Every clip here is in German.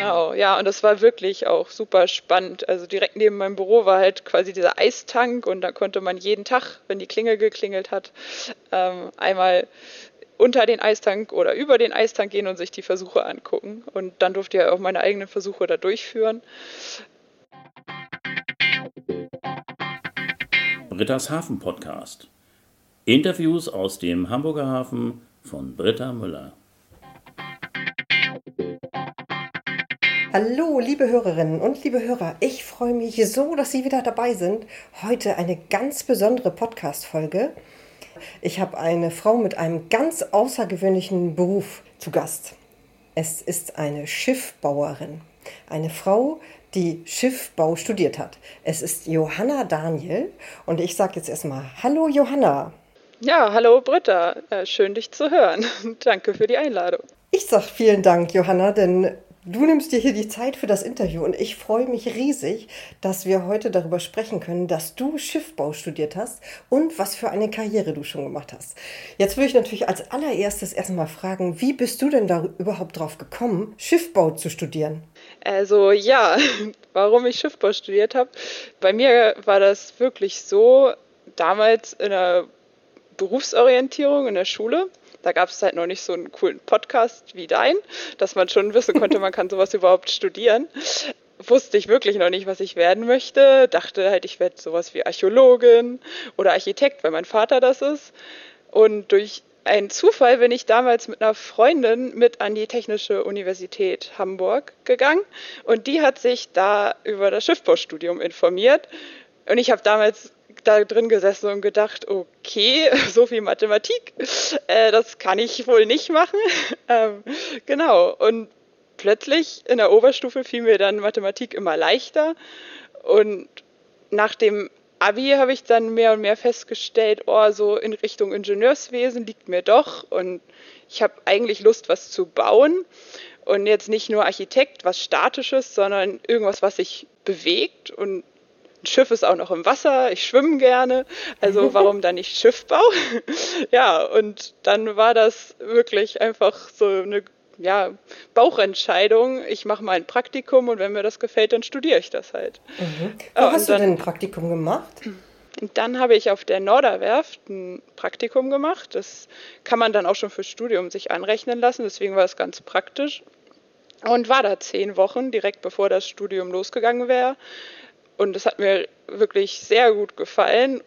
Genau, ja, und das war wirklich auch super spannend. Also direkt neben meinem Büro war halt quasi dieser Eistank und da konnte man jeden Tag, wenn die Klingel geklingelt hat, ähm, einmal unter den Eistank oder über den Eistank gehen und sich die Versuche angucken. Und dann durfte ich auch meine eigenen Versuche da durchführen. Britta's Hafen Podcast. Interviews aus dem Hamburger Hafen von Britta Müller. Hallo, liebe Hörerinnen und liebe Hörer. Ich freue mich so, dass Sie wieder dabei sind. Heute eine ganz besondere Podcast-Folge. Ich habe eine Frau mit einem ganz außergewöhnlichen Beruf zu Gast. Es ist eine Schiffbauerin. Eine Frau, die Schiffbau studiert hat. Es ist Johanna Daniel und ich sage jetzt erstmal Hallo Johanna. Ja, hallo Britta. Äh, schön dich zu hören. Danke für die Einladung. Ich sage vielen Dank, Johanna, denn Du nimmst dir hier die Zeit für das Interview und ich freue mich riesig, dass wir heute darüber sprechen können, dass du Schiffbau studiert hast und was für eine Karriere du schon gemacht hast. Jetzt würde ich natürlich als allererstes erstmal fragen, wie bist du denn da überhaupt drauf gekommen, Schiffbau zu studieren? Also ja, warum ich Schiffbau studiert habe. Bei mir war das wirklich so, damals in der Berufsorientierung in der Schule da gab es halt noch nicht so einen coolen Podcast wie dein, dass man schon wissen konnte, man kann sowas überhaupt studieren. Wusste ich wirklich noch nicht, was ich werden möchte. Dachte halt, ich werde sowas wie Archäologin oder Architekt, weil mein Vater das ist. Und durch einen Zufall bin ich damals mit einer Freundin mit an die Technische Universität Hamburg gegangen und die hat sich da über das Schiffbaustudium informiert. Und ich habe damals da drin gesessen und gedacht, okay, so viel Mathematik, äh, das kann ich wohl nicht machen. ähm, genau. Und plötzlich in der Oberstufe fiel mir dann Mathematik immer leichter. Und nach dem Abi habe ich dann mehr und mehr festgestellt, oh, so in Richtung Ingenieurswesen liegt mir doch. Und ich habe eigentlich Lust, was zu bauen. Und jetzt nicht nur Architekt, was Statisches, sondern irgendwas, was sich bewegt. Und ein Schiff ist auch noch im Wasser, ich schwimme gerne, also warum dann nicht Schiffbau? ja, und dann war das wirklich einfach so eine ja, Bauchentscheidung. Ich mache mal ein Praktikum und wenn mir das gefällt, dann studiere ich das halt. Mhm. Wo ja, hast dann, du denn ein Praktikum gemacht? Und dann habe ich auf der Norderwerft ein Praktikum gemacht. Das kann man dann auch schon fürs Studium sich anrechnen lassen, deswegen war es ganz praktisch. Und war da zehn Wochen, direkt bevor das Studium losgegangen wäre. Und es hat mir wirklich sehr gut gefallen.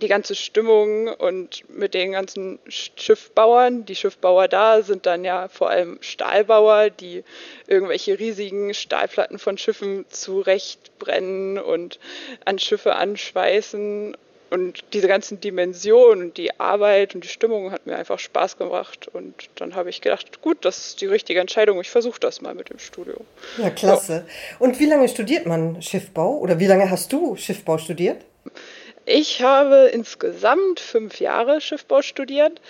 Die ganze Stimmung und mit den ganzen Schiffbauern. Die Schiffbauer da sind dann ja vor allem Stahlbauer, die irgendwelche riesigen Stahlplatten von Schiffen zurechtbrennen und an Schiffe anschweißen und diese ganzen Dimensionen und die Arbeit und die Stimmung hat mir einfach Spaß gemacht. Und dann habe ich gedacht, gut, das ist die richtige Entscheidung. Ich versuche das mal mit dem Studium. Ja, klasse. So. Und wie lange studiert man Schiffbau? Oder wie lange hast du Schiffbau studiert? Ich habe insgesamt fünf Jahre Schiffbau studiert.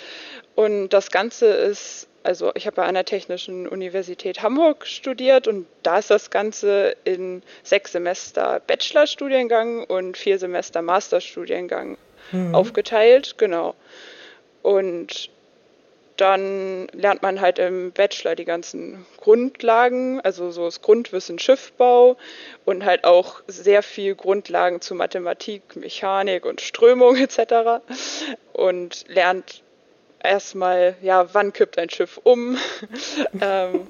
Und das Ganze ist also ich habe an der Technischen Universität Hamburg studiert und da ist das Ganze in sechs Semester Bachelorstudiengang und vier Semester Masterstudiengang mhm. aufgeteilt, genau. Und dann lernt man halt im Bachelor die ganzen Grundlagen, also so das Grundwissen Schiffbau und halt auch sehr viel Grundlagen zu Mathematik, Mechanik und Strömung etc. Und lernt erstmal, ja, wann kippt ein Schiff um? ähm,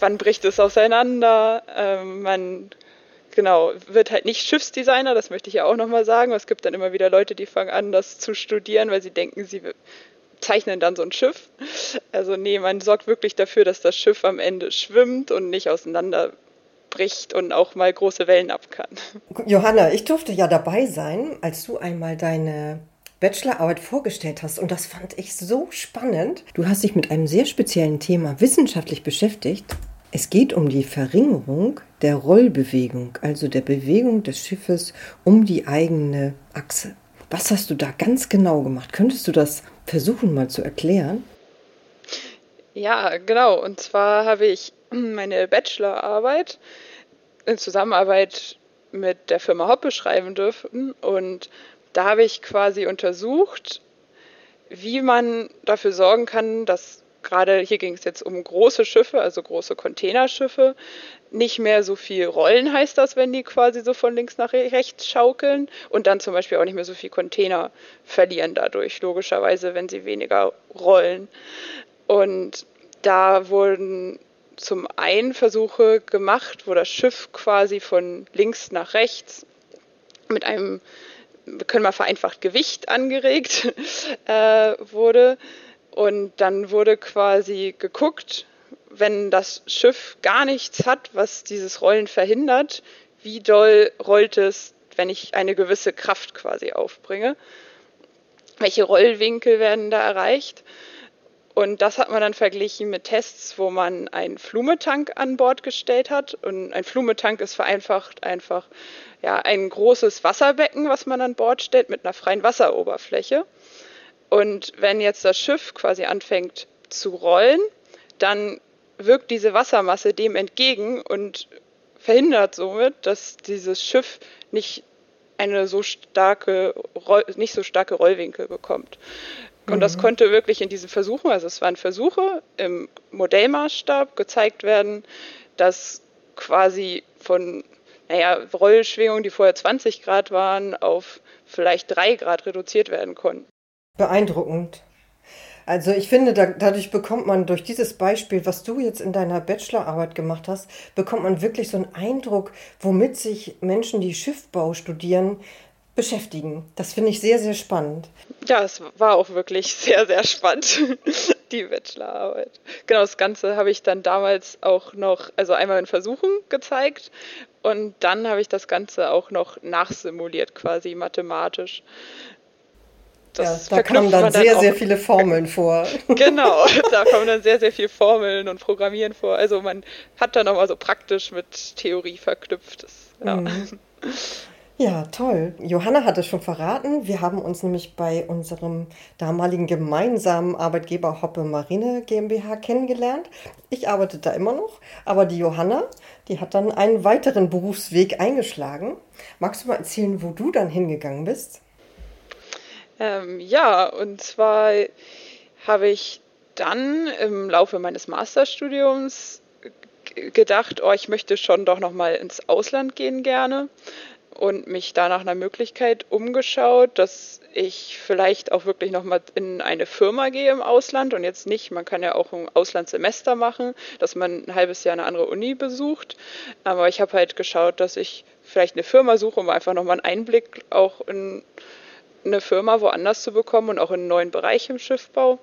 wann bricht es auseinander? Ähm, man genau, wird halt nicht Schiffsdesigner, das möchte ich ja auch nochmal sagen. Es gibt dann immer wieder Leute, die fangen an, das zu studieren, weil sie denken, sie zeichnen dann so ein Schiff. Also nee, man sorgt wirklich dafür, dass das Schiff am Ende schwimmt und nicht auseinanderbricht und auch mal große Wellen ab kann. Johanna, ich durfte ja dabei sein, als du einmal deine Bachelorarbeit vorgestellt hast. Und das fand ich so spannend. Du hast dich mit einem sehr speziellen Thema wissenschaftlich beschäftigt. Es geht um die Verringerung der Rollbewegung, also der Bewegung des Schiffes um die eigene Achse. Was hast du da ganz genau gemacht? Könntest du das versuchen mal zu erklären? Ja, genau. Und zwar habe ich meine Bachelorarbeit in Zusammenarbeit mit der Firma Hoppe schreiben dürfen und da habe ich quasi untersucht, wie man dafür sorgen kann, dass gerade hier ging es jetzt um große Schiffe, also große Containerschiffe, nicht mehr so viel rollen heißt das, wenn die quasi so von links nach rechts schaukeln und dann zum Beispiel auch nicht mehr so viel Container verlieren dadurch, logischerweise, wenn sie weniger rollen. Und da wurden zum einen Versuche gemacht, wo das Schiff quasi von links nach rechts mit einem, wir können mal vereinfacht, Gewicht angeregt äh, wurde. Und dann wurde quasi geguckt, wenn das Schiff gar nichts hat, was dieses Rollen verhindert, wie doll rollt es, wenn ich eine gewisse Kraft quasi aufbringe? Welche Rollwinkel werden da erreicht? Und das hat man dann verglichen mit Tests, wo man einen Flumetank an Bord gestellt hat. Und ein Flumetank ist vereinfacht einfach ja, ein großes Wasserbecken, was man an Bord stellt mit einer freien Wasseroberfläche. Und wenn jetzt das Schiff quasi anfängt zu rollen, dann wirkt diese Wassermasse dem entgegen und verhindert somit, dass dieses Schiff nicht eine so starke, nicht so starke Rollwinkel bekommt. Und das mhm. konnte wirklich in diesen Versuchen, also es waren Versuche im Modellmaßstab gezeigt werden, dass quasi von naja, Rollschwingungen, die vorher 20 Grad waren, auf vielleicht 3 Grad reduziert werden konnten. Beeindruckend. Also ich finde, da, dadurch bekommt man durch dieses Beispiel, was du jetzt in deiner Bachelorarbeit gemacht hast, bekommt man wirklich so einen Eindruck, womit sich Menschen, die Schiffbau studieren, beschäftigen. Das finde ich sehr, sehr spannend. Ja, es war auch wirklich sehr, sehr spannend, die Bachelorarbeit. Genau, das Ganze habe ich dann damals auch noch, also einmal in Versuchen gezeigt und dann habe ich das Ganze auch noch nachsimuliert, quasi mathematisch. Das ja, da kommen dann, dann sehr, sehr viele Formeln vor. genau, da kommen dann sehr, sehr viele Formeln und Programmieren vor. Also man hat dann nochmal so praktisch mit Theorie verknüpft. Das, ja. Mhm. Ja, toll. Johanna hat es schon verraten. Wir haben uns nämlich bei unserem damaligen gemeinsamen Arbeitgeber Hoppe Marine GmbH kennengelernt. Ich arbeite da immer noch, aber die Johanna, die hat dann einen weiteren Berufsweg eingeschlagen. Magst du mal erzählen, wo du dann hingegangen bist? Ähm, ja, und zwar habe ich dann im Laufe meines Masterstudiums gedacht, oh, ich möchte schon doch noch mal ins Ausland gehen gerne und mich da nach einer Möglichkeit umgeschaut, dass ich vielleicht auch wirklich nochmal in eine Firma gehe im Ausland und jetzt nicht, man kann ja auch ein Auslandssemester machen, dass man ein halbes Jahr eine andere Uni besucht. Aber ich habe halt geschaut, dass ich vielleicht eine Firma suche, um einfach nochmal einen Einblick auch in eine Firma woanders zu bekommen und auch in einen neuen Bereich im Schiffbau.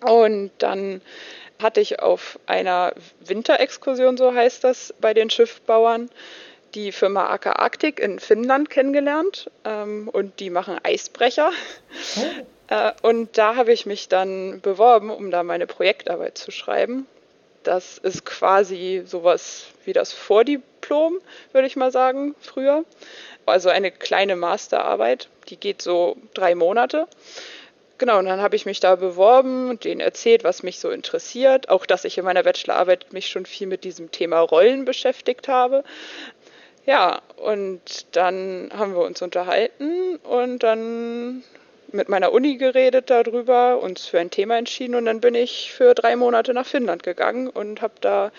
Und dann hatte ich auf einer Winterexkursion, so heißt das, bei den Schiffbauern, die Firma AK Arctic in Finnland kennengelernt ähm, und die machen Eisbrecher. Oh. Äh, und da habe ich mich dann beworben, um da meine Projektarbeit zu schreiben. Das ist quasi sowas wie das Vordiplom, würde ich mal sagen, früher. Also eine kleine Masterarbeit, die geht so drei Monate. Genau, und dann habe ich mich da beworben und denen erzählt, was mich so interessiert. Auch, dass ich in meiner Bachelorarbeit mich schon viel mit diesem Thema Rollen beschäftigt habe. Ja, und dann haben wir uns unterhalten und dann mit meiner Uni geredet darüber, uns für ein Thema entschieden und dann bin ich für drei Monate nach Finnland gegangen und habe da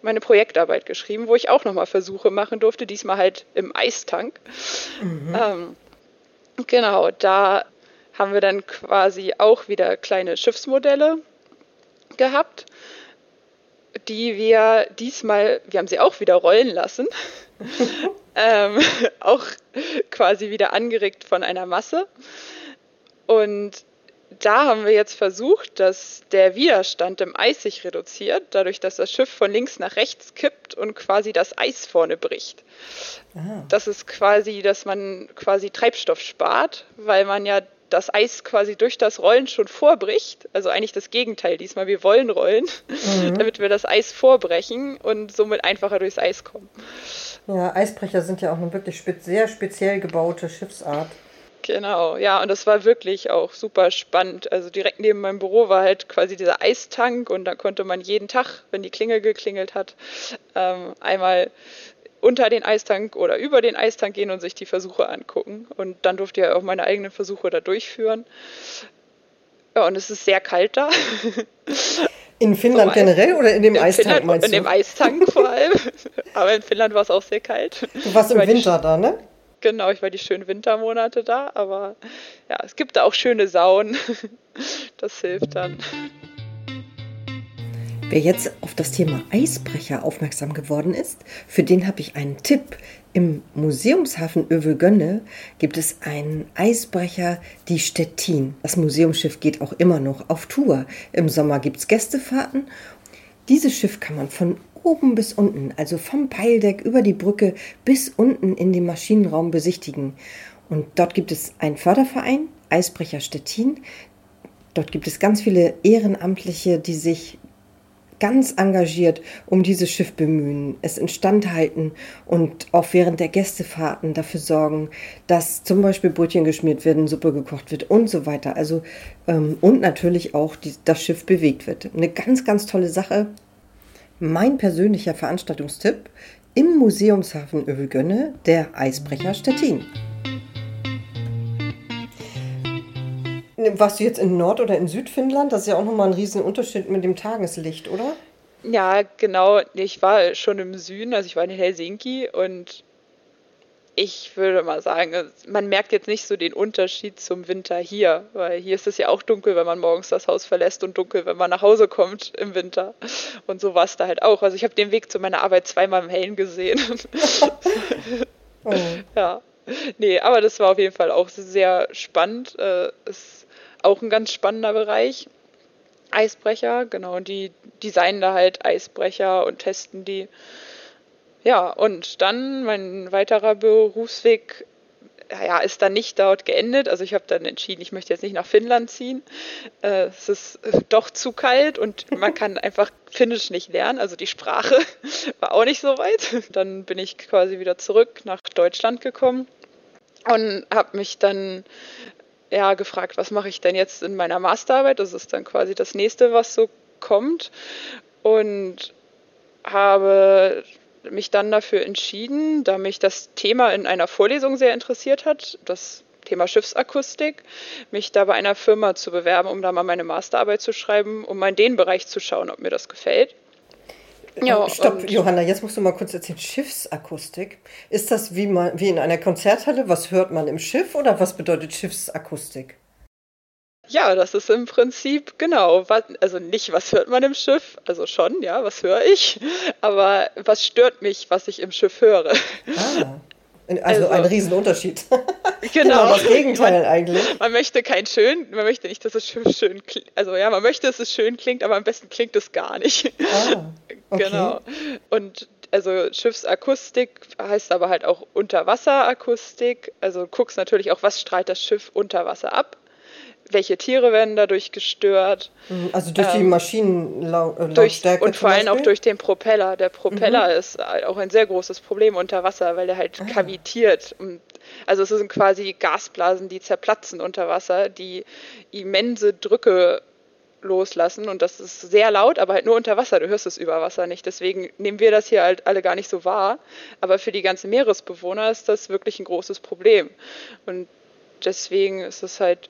meine Projektarbeit geschrieben, wo ich auch nochmal Versuche machen durfte, diesmal halt im Eistank. Mhm. Ähm, genau, da haben wir dann quasi auch wieder kleine Schiffsmodelle gehabt, die wir diesmal, wir haben sie auch wieder rollen lassen ähm, auch quasi wieder angeregt von einer Masse. Und da haben wir jetzt versucht, dass der Widerstand im Eis sich reduziert, dadurch, dass das Schiff von links nach rechts kippt und quasi das Eis vorne bricht. Ah. Das ist quasi, dass man quasi Treibstoff spart, weil man ja das Eis quasi durch das Rollen schon vorbricht. Also eigentlich das Gegenteil diesmal. Wir wollen rollen, mhm. damit wir das Eis vorbrechen und somit einfacher durchs Eis kommen. Ja, Eisbrecher sind ja auch eine wirklich spe sehr speziell gebaute Schiffsart. Genau, ja, und das war wirklich auch super spannend. Also direkt neben meinem Büro war halt quasi dieser Eistank und da konnte man jeden Tag, wenn die Klingel geklingelt hat, ähm, einmal unter den Eistank oder über den Eistank gehen und sich die Versuche angucken. Und dann durfte ich ja auch meine eigenen Versuche da durchführen. Ja, und es ist sehr kalt da. In Finnland generell oder in dem in Eistank Finnland, meinst In du? dem Eistank vor allem. Aber in Finnland war es auch sehr kalt. Du warst im die- Winter da, ne? Genau, ich war die schönen Wintermonate da, aber ja, es gibt da auch schöne Saunen. Das hilft dann. Wer jetzt auf das Thema Eisbrecher aufmerksam geworden ist, für den habe ich einen Tipp. Im Museumshafen Övelgönne gibt es einen Eisbrecher, die Stettin. Das Museumsschiff geht auch immer noch auf Tour. Im Sommer gibt es Gästefahrten. Dieses Schiff kann man von oben bis unten, also vom Peildeck über die Brücke bis unten in den Maschinenraum besichtigen. Und dort gibt es einen Förderverein, Eisbrecher Stettin. Dort gibt es ganz viele Ehrenamtliche, die sich ganz engagiert um dieses Schiff bemühen, es instand halten und auch während der Gästefahrten dafür sorgen, dass zum Beispiel Brötchen geschmiert werden, Suppe gekocht wird und so weiter. Also ähm, und natürlich auch die, das Schiff bewegt wird. Eine ganz, ganz tolle Sache. Mein persönlicher Veranstaltungstipp im Museumshafen Övelgönne, der Eisbrecher Stettin. Warst du jetzt in Nord- oder in Südfinnland? Das ist ja auch nochmal ein riesen Unterschied mit dem Tageslicht, oder? Ja, genau. Ich war schon im Süden, also ich war in Helsinki und ich würde mal sagen, man merkt jetzt nicht so den Unterschied zum Winter hier, weil hier ist es ja auch dunkel, wenn man morgens das Haus verlässt und dunkel, wenn man nach Hause kommt im Winter. Und so war es da halt auch. Also ich habe den Weg zu meiner Arbeit zweimal im Hellen gesehen. Oh. Ja, nee, aber das war auf jeden Fall auch sehr spannend. Äh, ist auch ein ganz spannender Bereich. Eisbrecher, genau, die designen da halt Eisbrecher und testen die. Ja, und dann mein weiterer Berufsweg ja, ist dann nicht dort geendet. Also ich habe dann entschieden, ich möchte jetzt nicht nach Finnland ziehen. Äh, es ist äh, doch zu kalt und man kann einfach Finnisch nicht lernen. Also die Sprache war auch nicht so weit. Dann bin ich quasi wieder zurück nach Deutschland gekommen und habe mich dann ja gefragt, was mache ich denn jetzt in meiner Masterarbeit? Das ist dann quasi das nächste, was so kommt. Und habe mich dann dafür entschieden, da mich das Thema in einer Vorlesung sehr interessiert hat, das Thema Schiffsakustik, mich da bei einer Firma zu bewerben, um da mal meine Masterarbeit zu schreiben, um mal in den Bereich zu schauen, ob mir das gefällt. Ja, Stopp, und- Johanna, jetzt musst du mal kurz erzählen. Schiffsakustik. Ist das wie, man, wie in einer Konzerthalle? Was hört man im Schiff oder was bedeutet Schiffsakustik? Ja, das ist im Prinzip genau, was, also nicht, was hört man im Schiff, also schon, ja, was höre ich, aber was stört mich, was ich im Schiff höre. Ah, also, Also- ein Riesenunterschied. Genau. das Gegenteil eigentlich. Man möchte kein schön, man möchte nicht, dass es schön, schön klingt, also ja, man möchte, dass es schön klingt, aber am besten klingt es gar nicht. Ah, okay. Genau. Und also Schiffsakustik heißt aber halt auch Unterwasserakustik. Also guckst natürlich auch, was strahlt das Schiff unter Wasser ab. Welche Tiere werden dadurch gestört? Also durch die Ähm, Maschinenlautstärke. Durch, und vor allem auch durch den Propeller. Der Propeller Mhm. ist auch ein sehr großes Problem unter Wasser, weil er halt Ah. kavitiert. Und also es sind quasi Gasblasen, die zerplatzen unter Wasser, die immense Drücke loslassen und das ist sehr laut, aber halt nur unter Wasser. Du hörst es über Wasser nicht. Deswegen nehmen wir das hier halt alle gar nicht so wahr. Aber für die ganzen Meeresbewohner ist das wirklich ein großes Problem. Und deswegen ist es halt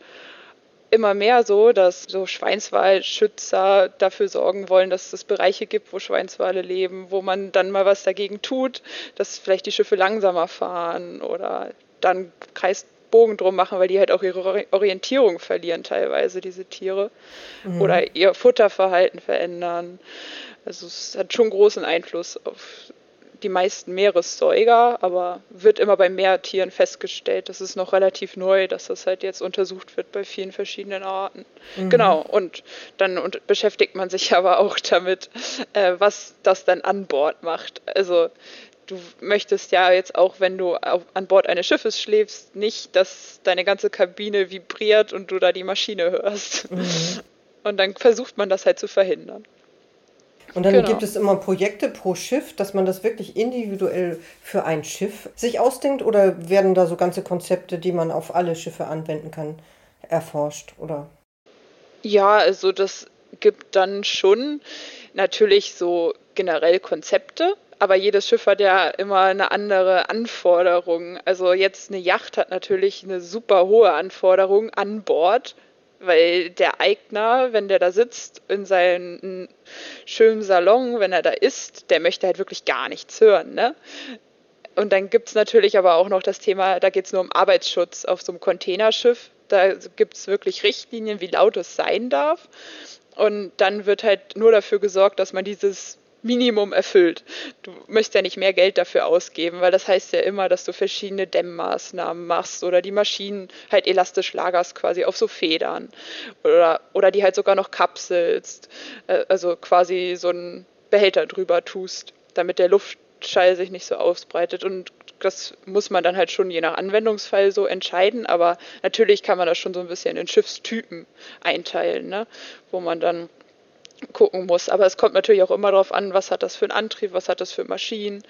immer mehr so, dass so Schweinswalschützer dafür sorgen wollen, dass es Bereiche gibt, wo Schweinswale leben, wo man dann mal was dagegen tut, dass vielleicht die Schiffe langsamer fahren oder dann Kreisbogen drum machen, weil die halt auch ihre Ori- Orientierung verlieren teilweise, diese Tiere. Oder ihr Futterverhalten verändern. Also es hat schon großen Einfluss auf die meisten Meeressäuger, aber wird immer bei Meertieren festgestellt. Das ist noch relativ neu, dass das halt jetzt untersucht wird bei vielen verschiedenen Arten. Genau, und dann und beschäftigt man sich aber auch damit, äh, was das dann an Bord macht. Also du möchtest ja jetzt auch, wenn du auf, an Bord eines Schiffes schläfst, nicht, dass deine ganze Kabine vibriert und du da die Maschine hörst. Und dann versucht man das halt zu verhindern. Und dann Genau. gibt es immer Projekte pro Schiff, dass man das wirklich individuell für ein Schiff sich ausdenkt oder werden da so ganze Konzepte, die man auf alle Schiffe anwenden kann, erforscht oder? Ja, also das gibt dann schon natürlich so generell Konzepte, aber jedes Schiff hat ja immer eine andere Anforderung. Also jetzt eine Yacht hat natürlich eine super hohe Anforderung an Bord, weil der Eigner, wenn der da sitzt in seinem schönen Salon, wenn er da isst, der möchte halt wirklich gar nichts hören. Ne? Und dann gibt es natürlich aber auch noch das Thema, da geht es nur um Arbeitsschutz auf so einem Containerschiff. Da gibt es wirklich Richtlinien, wie laut es sein darf. Und dann wird halt nur dafür gesorgt, dass man dieses Minimum erfüllt. Du möchtest ja nicht mehr Geld dafür ausgeben, weil das heißt ja immer, dass du verschiedene Dämmmaßnahmen machst oder die Maschinen halt elastisch lagerst quasi auf so Federn oder, oder die halt sogar noch kapselst, äh, also quasi so einen Behälter drüber tust, damit der Luftschall sich nicht so ausbreitet und das muss man dann halt schon je nach Anwendungsfall so entscheiden, aber natürlich kann man das schon so ein bisschen in Schiffstypen einteilen, ne? wo man dann gucken muss. Aber es kommt natürlich auch immer darauf an, was hat das für einen Antrieb, was hat das für Maschinen.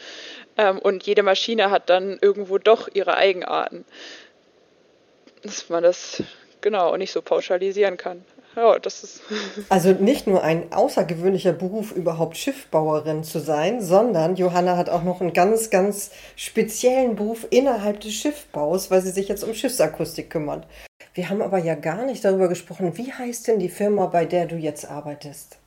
Ähm, und jede Maschine hat dann irgendwo doch ihre Eigenarten. Dass man das genau nicht so pauschalisieren kann. Ja, das ist. Also nicht nur ein außergewöhnlicher Beruf, überhaupt Schiffbauerin zu sein, sondern Johanna hat auch noch einen ganz, ganz speziellen Beruf innerhalb des Schiffbaus, weil sie sich jetzt um Schiffsakustik kümmert. Wir haben aber ja gar nicht darüber gesprochen, wie heißt denn die Firma, bei der du jetzt arbeitest?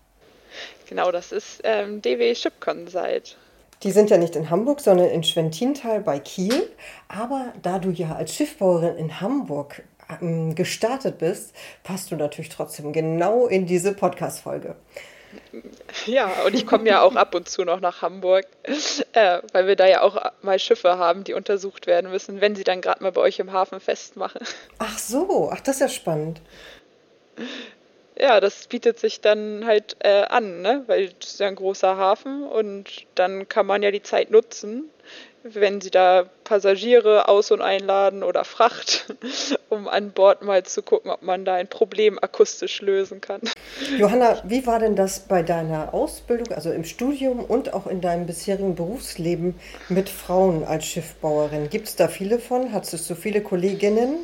Genau, das ist ähm, DW Ship Consult. Die sind ja nicht in Hamburg, sondern in Schwentintal bei Kiel. Aber da du ja als Schiffbauerin in Hamburg ähm, gestartet bist, passt du natürlich trotzdem genau in diese Podcast-Folge. Ja, und ich komme ja auch ab und zu noch nach Hamburg, äh, weil wir da ja auch mal Schiffe haben, die untersucht werden müssen, wenn sie dann gerade mal bei euch im Hafen festmachen. Ach so, ach, das ist ja spannend ja, das bietet sich dann halt äh, an, ne? weil das ist ja ein großer Hafen und dann kann man ja die Zeit nutzen, wenn sie da Passagiere aus- und einladen oder Fracht, um an Bord mal zu gucken, ob man da ein Problem akustisch lösen kann. Johanna, wie war denn das bei deiner Ausbildung, also im Studium und auch in deinem bisherigen Berufsleben mit Frauen als Schiffbauerin? Gibt es da viele von? Hattest du viele Kolleginnen?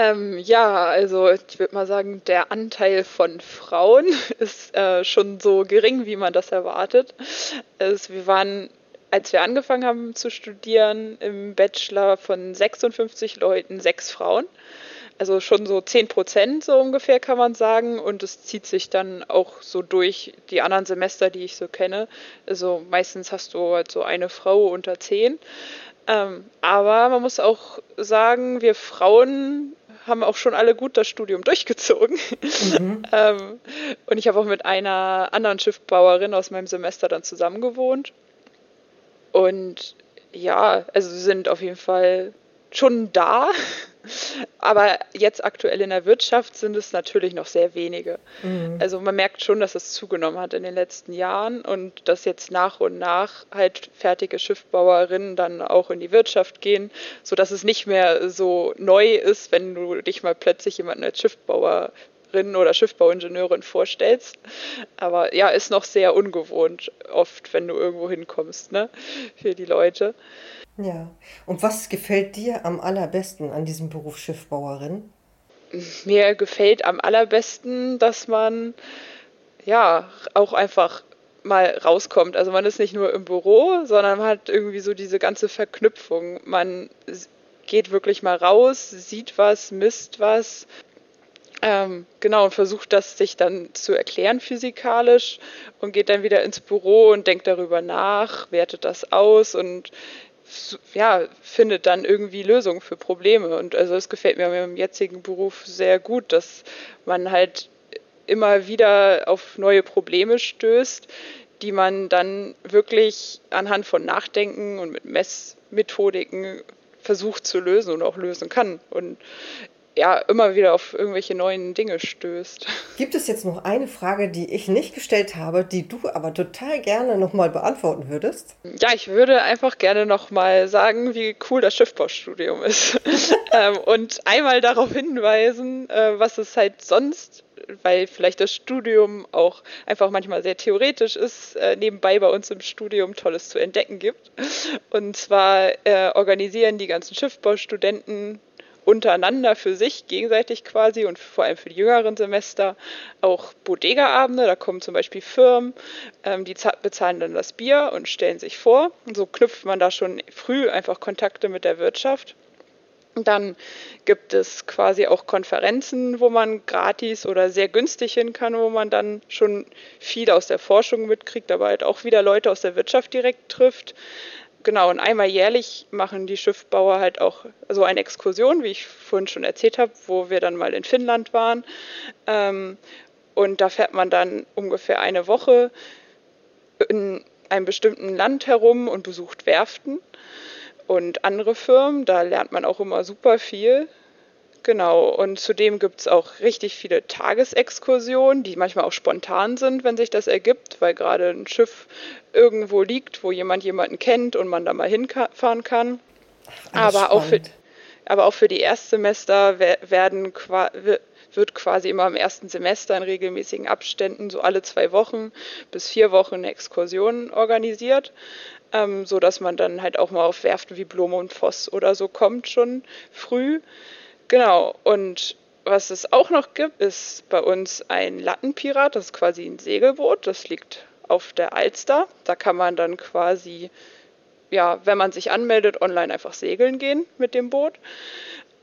Ähm, ja, also ich würde mal sagen, der Anteil von Frauen ist äh, schon so gering, wie man das erwartet. Also wir waren, als wir angefangen haben zu studieren, im Bachelor von 56 Leuten sechs Frauen. Also schon so 10 Prozent so ungefähr kann man sagen. Und es zieht sich dann auch so durch die anderen Semester, die ich so kenne. Also meistens hast du halt so eine Frau unter zehn. Ähm, aber man muss auch sagen, wir Frauen haben auch schon alle gut das Studium durchgezogen. Mhm. ähm, und ich habe auch mit einer anderen Schiffbauerin aus meinem Semester dann zusammen gewohnt. Und ja, also sie sind auf jeden Fall schon da. Aber jetzt aktuell in der Wirtschaft sind es natürlich noch sehr wenige. Mhm. Also man merkt schon, dass es zugenommen hat in den letzten Jahren und dass jetzt nach und nach halt fertige Schiffbauerinnen dann auch in die Wirtschaft gehen, sodass es nicht mehr so neu ist, wenn du dich mal plötzlich jemanden als Schiffbauerin oder Schiffbauingenieurin vorstellst. Aber ja, ist noch sehr ungewohnt oft, wenn du irgendwo hinkommst, ne, für die Leute. Ja. Und was gefällt dir am allerbesten an diesem Beruf Schiffbauerin? Mir gefällt am allerbesten, dass man ja auch einfach mal rauskommt. Also man ist nicht nur im Büro, sondern man hat irgendwie so diese ganze Verknüpfung. Man geht wirklich mal raus, sieht was, misst was. Ähm, genau, und versucht das sich dann zu erklären physikalisch und geht dann wieder ins Büro und denkt darüber nach, wertet das aus und ja, findet dann irgendwie Lösungen für Probleme. Und also es gefällt mir im jetzigen Beruf sehr gut, dass man halt immer wieder auf neue Probleme stößt, die man dann wirklich anhand von Nachdenken und mit Messmethodiken versucht zu lösen und auch lösen kann. Und ja, immer wieder auf irgendwelche neuen Dinge stößt. Gibt es jetzt noch eine Frage, die ich nicht gestellt habe, die du aber total gerne nochmal beantworten würdest? Ja, ich würde einfach gerne nochmal sagen, wie cool das Schiffbaustudium ist. ähm, und einmal darauf hinweisen, äh, was es halt sonst weil vielleicht das Studium auch einfach manchmal sehr theoretisch ist, äh, nebenbei bei uns im Studium Tolles zu entdecken gibt. Und zwar äh, organisieren die ganzen Schiffbaustudenten untereinander für sich gegenseitig quasi und vor allem für die jüngeren Semester auch Bodega-Abende. Da kommen zum Beispiel Firmen, ähm, die bezahlen dann das Bier und stellen sich vor. Und so knüpft man da schon früh einfach Kontakte mit der Wirtschaft. Dann gibt es quasi auch Konferenzen, wo man gratis oder sehr günstig hin kann, wo man dann schon viel aus der Forschung mitkriegt, aber halt auch wieder Leute aus der Wirtschaft direkt trifft. Genau, und einmal jährlich machen die Schiffbauer halt auch so eine Exkursion, wie ich vorhin schon erzählt habe, wo wir dann mal in Finnland waren. Ähm, und da fährt man dann ungefähr eine Woche in einem bestimmten Land herum und besucht Werften und andere Firmen. Da lernt man auch immer super viel. Genau, und zudem gibt es auch richtig viele Tagesexkursionen, die manchmal auch spontan sind, wenn sich das ergibt, weil gerade ein Schiff irgendwo liegt, wo jemand jemanden kennt und man da mal hinfahren kann. Ach, aber, auch für, aber auch für die Erstsemester werden, wird quasi immer im ersten Semester in regelmäßigen Abständen, so alle zwei Wochen bis vier Wochen, eine Exkursion organisiert ähm, so dass man dann halt auch mal auf Werften wie Blome und Voss oder so kommt schon früh. Genau, und was es auch noch gibt, ist bei uns ein Lattenpirat, das ist quasi ein Segelboot, das liegt auf der Alster. Da kann man dann quasi, ja, wenn man sich anmeldet, online einfach segeln gehen mit dem Boot.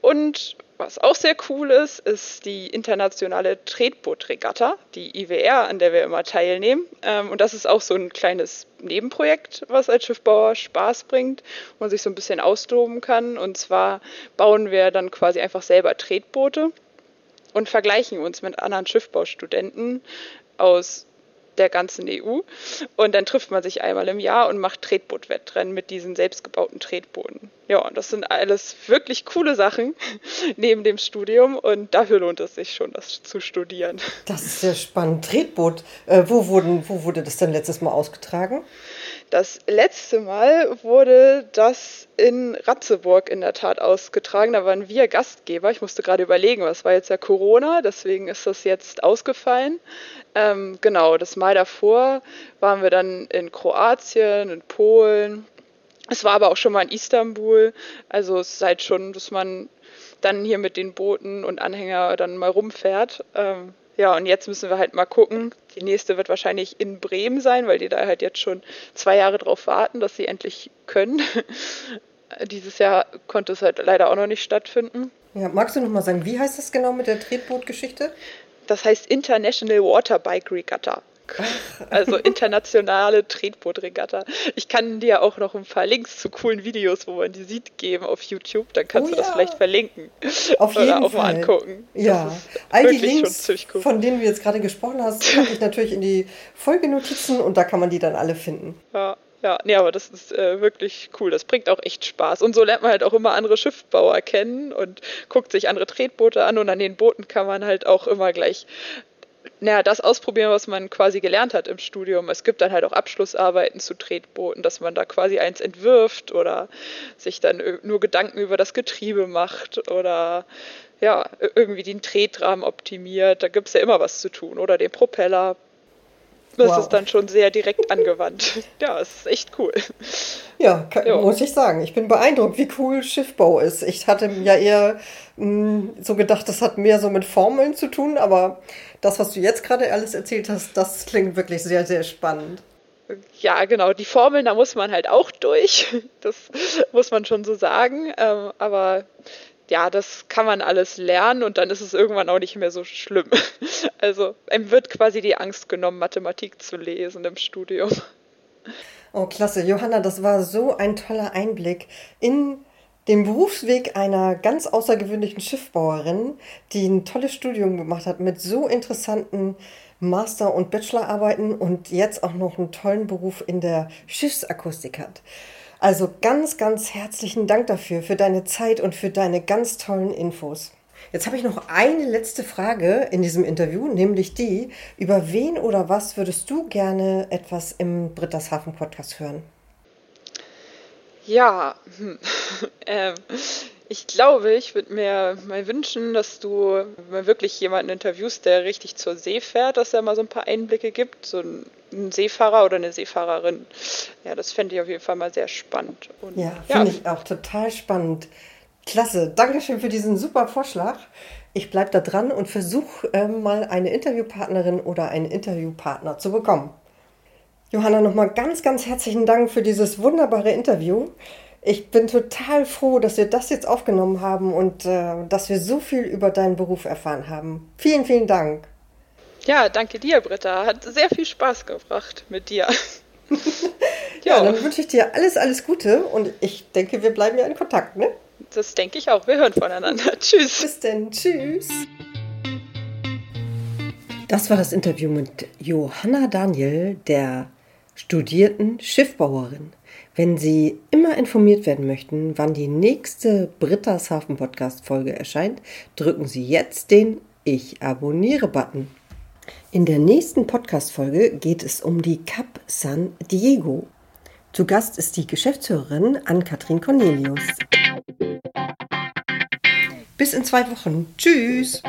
Und was auch sehr cool ist, ist die internationale Tretbootregatta, die IWR, an der wir immer teilnehmen. Ähm, und das ist auch so ein kleines Nebenprojekt, was als Schiffbauer Spaß bringt, wo man sich so ein bisschen austoben kann. Und zwar bauen wir dann quasi einfach selber Tretboote und vergleichen uns mit anderen Schiffbaustudenten aus der ganzen EU. Und dann trifft man sich einmal im Jahr und macht Tretbootwettrennen mit diesen selbstgebauten Tretbooten. Ja, das sind alles wirklich coole Sachen neben dem Studium und dafür lohnt es sich schon, das zu studieren. Das ist sehr spannend. Tretboot, äh, wo, wurden, wo wurde das denn letztes Mal ausgetragen? Das letzte Mal wurde das in Ratzeburg in der Tat ausgetragen. Da waren wir Gastgeber. Ich musste gerade überlegen, was war jetzt ja Corona, deswegen ist das jetzt ausgefallen. Ähm, genau, das Mal davor waren wir dann in Kroatien, in Polen. Es war aber auch schon mal in Istanbul. Also es ist halt schon, dass man dann hier mit den Booten und Anhänger dann mal rumfährt. Ähm, ja, und jetzt müssen wir halt mal gucken. Die nächste wird wahrscheinlich in Bremen sein, weil die da halt jetzt schon zwei Jahre drauf warten, dass sie endlich können. Dieses Jahr konnte es halt leider auch noch nicht stattfinden. Ja, magst du noch mal sagen, wie heißt das genau mit der Tretbootgeschichte? Das heißt International Waterbike Regatta. Also internationale Tretbootregatta. Ich kann dir auch noch ein paar Links zu coolen Videos, wo man die sieht, geben auf YouTube. Dann kannst oh, du das vielleicht verlinken. Auf jeden Oder auch Fall. mal angucken. Ja, all die Links, cool. von denen du jetzt gerade gesprochen hast, packe ich natürlich in die Folgenotizen und da kann man die dann alle finden. Ja. Ja, nee, aber das ist äh, wirklich cool. Das bringt auch echt Spaß. Und so lernt man halt auch immer andere Schiffbauer kennen und guckt sich andere Tretboote an. Und an den Booten kann man halt auch immer gleich naja, das ausprobieren, was man quasi gelernt hat im Studium. Es gibt dann halt auch Abschlussarbeiten zu Tretbooten, dass man da quasi eins entwirft oder sich dann nur Gedanken über das Getriebe macht oder ja, irgendwie den Tretrahmen optimiert. Da gibt es ja immer was zu tun oder den Propeller. Das wow. ist dann schon sehr direkt angewandt. Ja, es ist echt cool. Ja, kann, muss ich sagen. Ich bin beeindruckt, wie cool Schiffbau ist. Ich hatte ja eher mh, hm, so gedacht, das hat mehr so mit Formeln zu tun, aber das, was du jetzt gerade alles erzählt hast, das klingt wirklich sehr, sehr spannend. Ja, genau. Die Formeln, da muss man halt auch durch. Das muss man schon so sagen. Ähm, aber ja, das kann man alles lernen und dann ist es irgendwann auch nicht mehr so schlimm. Also einem wird quasi die Angst genommen, Mathematik zu lesen im Studium. Oh, klasse. Johanna, das war so ein toller Einblick in den Berufsweg einer ganz außergewöhnlichen Schiffbauerin, die ein tolles Studium gemacht hat mit so interessanten Master- und Bachelorarbeiten und jetzt auch noch einen tollen Beruf in der Schiffsakustik hat. Also ganz, ganz herzlichen Dank dafür, für deine Zeit und für deine ganz tollen Infos. Jetzt habe ich noch eine letzte Frage in diesem Interview, nämlich die, über wen oder was würdest du gerne etwas im Brittershafen Podcast hören? Ja, hm. ähm, ich glaube, ich würde mir mal wünschen, dass du mal wirklich jemanden interviewst, der richtig zur See fährt, dass er mal so ein paar Einblicke gibt. So ein, Seefahrer oder eine Seefahrerin. Ja, das fände ich auf jeden Fall mal sehr spannend. Und, ja, finde ja. ich auch total spannend. Klasse, Dankeschön für diesen super Vorschlag. Ich bleibe da dran und versuche ähm, mal eine Interviewpartnerin oder einen Interviewpartner zu bekommen. Johanna, nochmal ganz, ganz herzlichen Dank für dieses wunderbare Interview. Ich bin total froh, dass wir das jetzt aufgenommen haben und äh, dass wir so viel über deinen Beruf erfahren haben. Vielen, vielen Dank. Ja, danke dir, Britta. Hat sehr viel Spaß gebracht mit dir. ja, dann wünsche ich dir alles, alles Gute und ich denke, wir bleiben ja in Kontakt, ne? Das denke ich auch. Wir hören voneinander. Tschüss. Bis denn. Tschüss. Das war das Interview mit Johanna Daniel, der studierten Schiffbauerin. Wenn Sie immer informiert werden möchten, wann die nächste Britta's Hafen Podcast Folge erscheint, drücken Sie jetzt den Ich abonniere-Button. In der nächsten Podcast-Folge geht es um die Cap San Diego. Zu Gast ist die Geschäftsführerin Ann-Kathrin Cornelius. Bis in zwei Wochen. Tschüss!